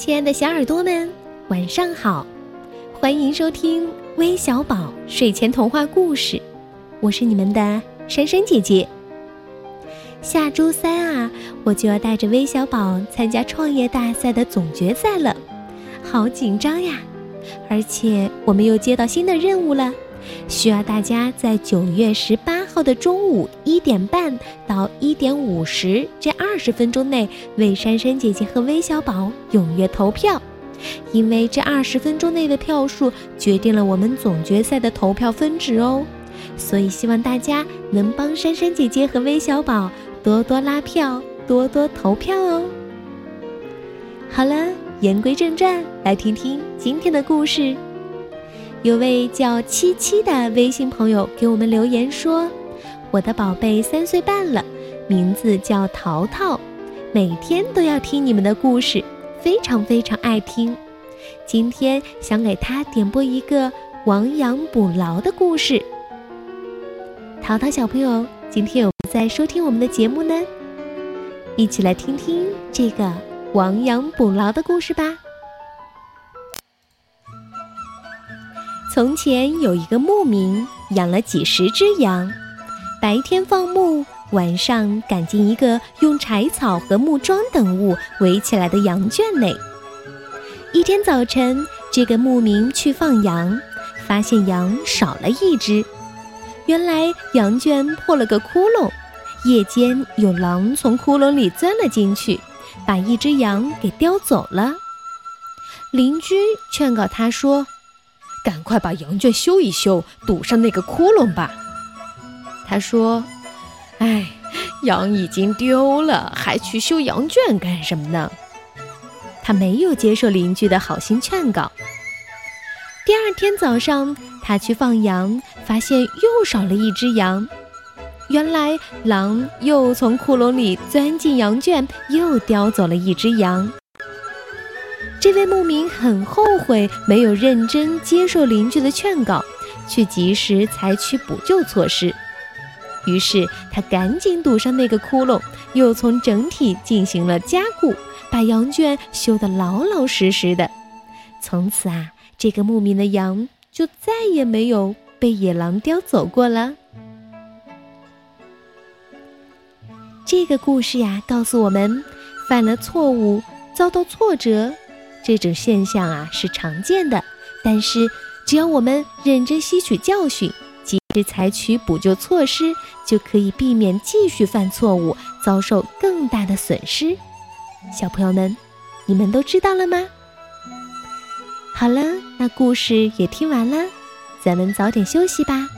亲爱的小耳朵们，晚上好！欢迎收听微小宝睡前童话故事，我是你们的珊珊姐姐。下周三啊，我就要带着微小宝参加创业大赛的总决赛了，好紧张呀！而且我们又接到新的任务了，需要大家在九月十八。号的中午一点半到一点五十这二十分钟内，为珊珊姐姐和微小宝踊跃投票，因为这二十分钟内的票数决定了我们总决赛的投票分值哦。所以希望大家能帮珊珊姐姐和微小宝多多拉票，多多投票哦。好了，言归正传，来听听今天的故事。有位叫七七的微信朋友给我们留言说。我的宝贝三岁半了，名字叫淘淘，每天都要听你们的故事，非常非常爱听。今天想给他点播一个亡羊补牢的故事。淘淘小朋友，今天有在收听我们的节目呢？一起来听听这个亡羊补牢的故事吧。从前有一个牧民，养了几十只羊。白天放牧，晚上赶进一个用柴草和木桩等物围起来的羊圈内。一天早晨，这个牧民去放羊，发现羊少了一只。原来羊圈破了个窟窿，夜间有狼从窟窿里钻了进去，把一只羊给叼走了。邻居劝告他说：“赶快把羊圈修一修，堵上那个窟窿吧。”他说：“哎，羊已经丢了，还去修羊圈干什么呢？”他没有接受邻居的好心劝告。第二天早上，他去放羊，发现又少了一只羊。原来狼又从窟窿里钻进羊圈，又叼走了一只羊。这位牧民很后悔没有认真接受邻居的劝告，却及时采取补救措施。于是他赶紧堵上那个窟窿，又从整体进行了加固，把羊圈修得老老实实的。从此啊，这个牧民的羊就再也没有被野狼叼走过了。这个故事呀，告诉我们，犯了错误遭到挫折这种现象啊是常见的，但是只要我们认真吸取教训。及时采取补救措施，就可以避免继续犯错误，遭受更大的损失。小朋友们，你们都知道了吗？好了，那故事也听完了，咱们早点休息吧。